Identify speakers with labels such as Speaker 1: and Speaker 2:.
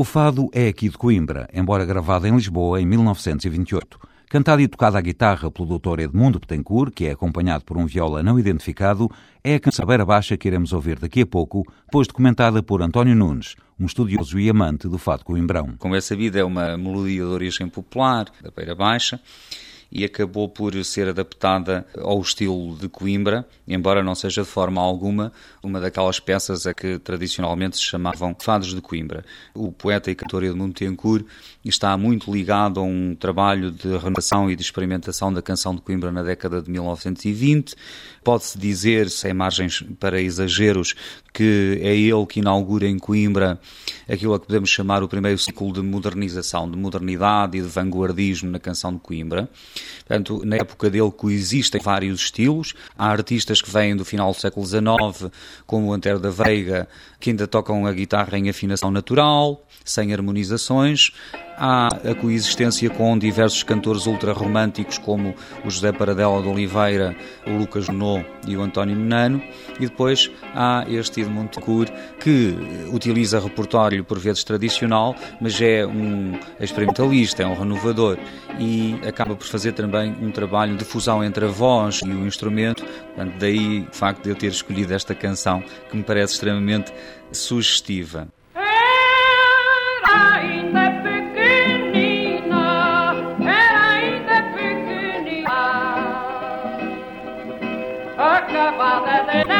Speaker 1: O fado é aqui de Coimbra, embora gravado em Lisboa em 1928. Cantado e tocado à guitarra pelo Dr. Edmundo Betancourt, que é acompanhado por um viola não identificado, é a canção Beira Baixa que iremos ouvir daqui a pouco, depois de comentada por António Nunes, um estudioso e amante do fado coimbrão.
Speaker 2: Como é sabido, é uma melodia de origem popular, da Beira Baixa, e acabou por ser adaptada ao estilo de Coimbra, embora não seja de forma alguma uma daquelas peças a que tradicionalmente se chamavam fados de Coimbra. O poeta e cantor Edmundo Tencourt está muito ligado a um trabalho de renovação e de experimentação da canção de Coimbra na década de 1920. Pode-se dizer, sem margens para exageros, que é ele que inaugura em Coimbra aquilo a que podemos chamar o primeiro ciclo de modernização, de modernidade e de vanguardismo na canção de Coimbra. Portanto, na época dele coexistem vários estilos. Há artistas que vêm do final do século XIX, como o Antero da Veiga, que ainda tocam a guitarra em afinação natural, sem harmonizações há a coexistência com diversos cantores ultra-românticos como o José Paradela de Oliveira, o Lucas No e o António Menano, e depois há este Edmundo Cour que utiliza repertório por vezes tradicional, mas é um experimentalista, é um renovador. E acaba por fazer também um trabalho de fusão entre a voz e o instrumento, Portanto, daí o facto de eu ter escolhido esta canção que me parece extremamente sugestiva.
Speaker 3: father than I.